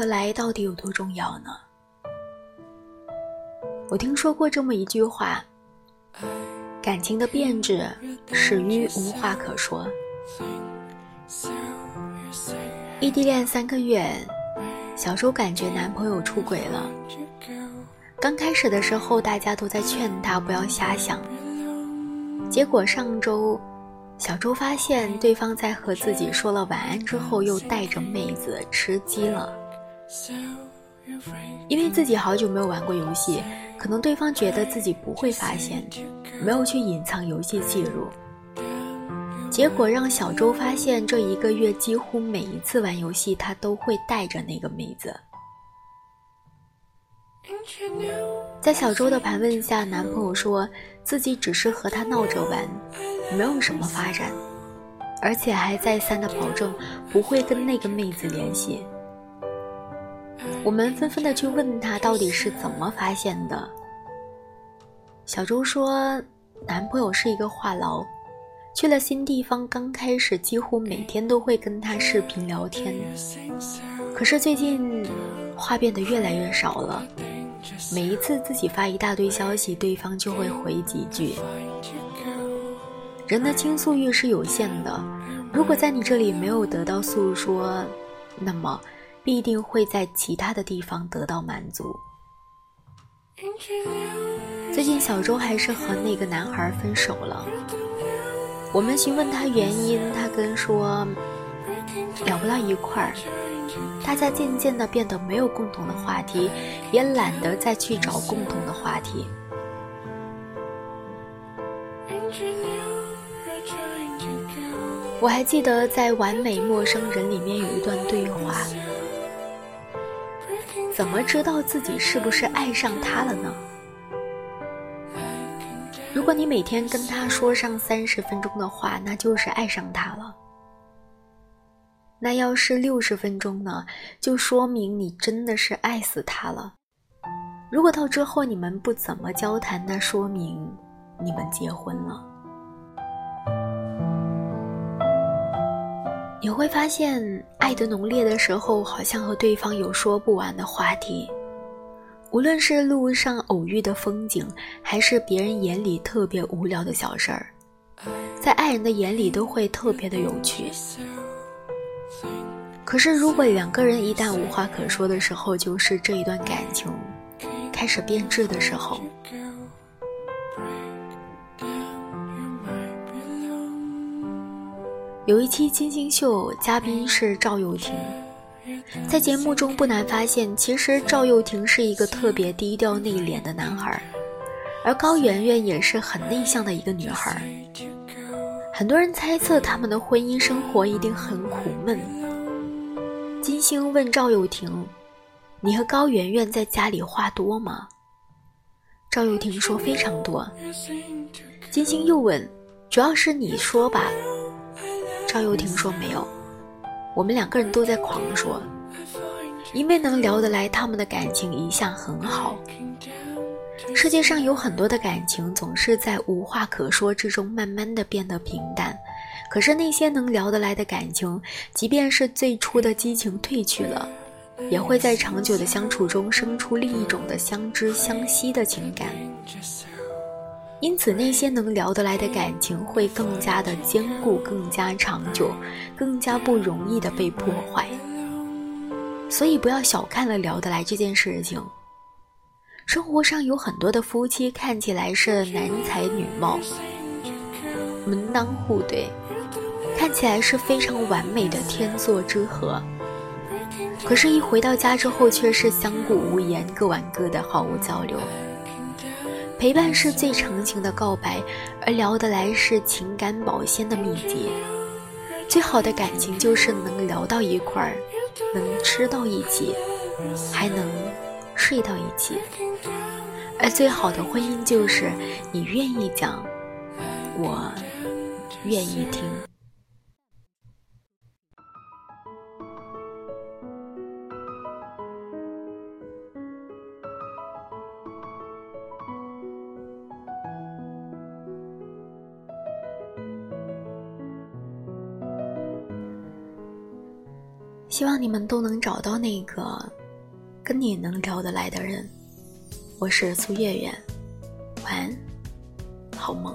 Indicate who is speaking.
Speaker 1: 能聊得来到底有多重要呢？我听说过这么一句话：感情的变质始于无话可说。异地恋三个月，小周感觉男朋友出轨了。刚开始的时候，大家都在劝他不要瞎想。结果上周，小周发现对方在和自己说了晚安之后，又带着妹子吃鸡了。因为自己好久没有玩过游戏，可能对方觉得自己不会发现，没有去隐藏游戏记录。结果让小周发现，这一个月几乎每一次玩游戏，他都会带着那个妹子。在小周的盘问下，男朋友说自己只是和她闹着玩，没有什么发展，而且还再三的保证不会跟那个妹子联系。我们纷纷的去问他到底是怎么发现的。小周说，男朋友是一个话痨。去了新地方，刚开始几乎每天都会跟他视频聊天，可是最近话变得越来越少了。每一次自己发一大堆消息，对方就会回几句。人的倾诉欲是有限的，如果在你这里没有得到诉说，那么必定会在其他的地方得到满足。最近小周还是和那个男孩分手了。我们询问他原因，他跟说聊不到一块儿，大家渐渐的变得没有共同的话题，也懒得再去找共同的话题。我还记得在《完美陌生人》里面有一段对话：怎么知道自己是不是爱上他了呢？如果你每天跟他说上三十分钟的话，那就是爱上他了。那要是六十分钟呢，就说明你真的是爱死他了。如果到之后你们不怎么交谈，那说明你们结婚了。你会发现，爱的浓烈的时候，好像和对方有说不完的话题。无论是路上偶遇的风景，还是别人眼里特别无聊的小事儿，在爱人的眼里都会特别的有趣。可是，如果两个人一旦无话可说的时候，就是这一段感情开始变质的时候。有一期金星秀，嘉宾是赵又廷。在节目中，不难发现，其实赵又廷是一个特别低调内敛的男孩，而高圆圆也是很内向的一个女孩。很多人猜测他们的婚姻生活一定很苦闷。金星问赵又廷：“你和高圆圆在家里话多吗？”赵又廷说：“非常多。”金星又问：“主要是你说吧？”赵又廷说：“没有。”我们两个人都在狂说，因为能聊得来，他们的感情一向很好。世界上有很多的感情总是在无话可说之中慢慢的变得平淡，可是那些能聊得来的感情，即便是最初的激情褪去了，也会在长久的相处中生出另一种的相知相惜的情感。因此，那些能聊得来的感情会更加的坚固，更加长久，更加不容易的被破坏。所以，不要小看了聊得来这件事情。生活上有很多的夫妻看起来是男才女貌，门当户对，看起来是非常完美的天作之合，可是，一回到家之后却是相顾无言，各玩各的，毫无交流。陪伴是最长情的告白，而聊得来是情感保鲜的秘籍。最好的感情就是能聊到一块儿，能吃到一起，还能睡到一起。而最好的婚姻就是你愿意讲，我愿意听。希望你们都能找到那个跟你能聊得来的人。我是苏月月，晚安，好梦。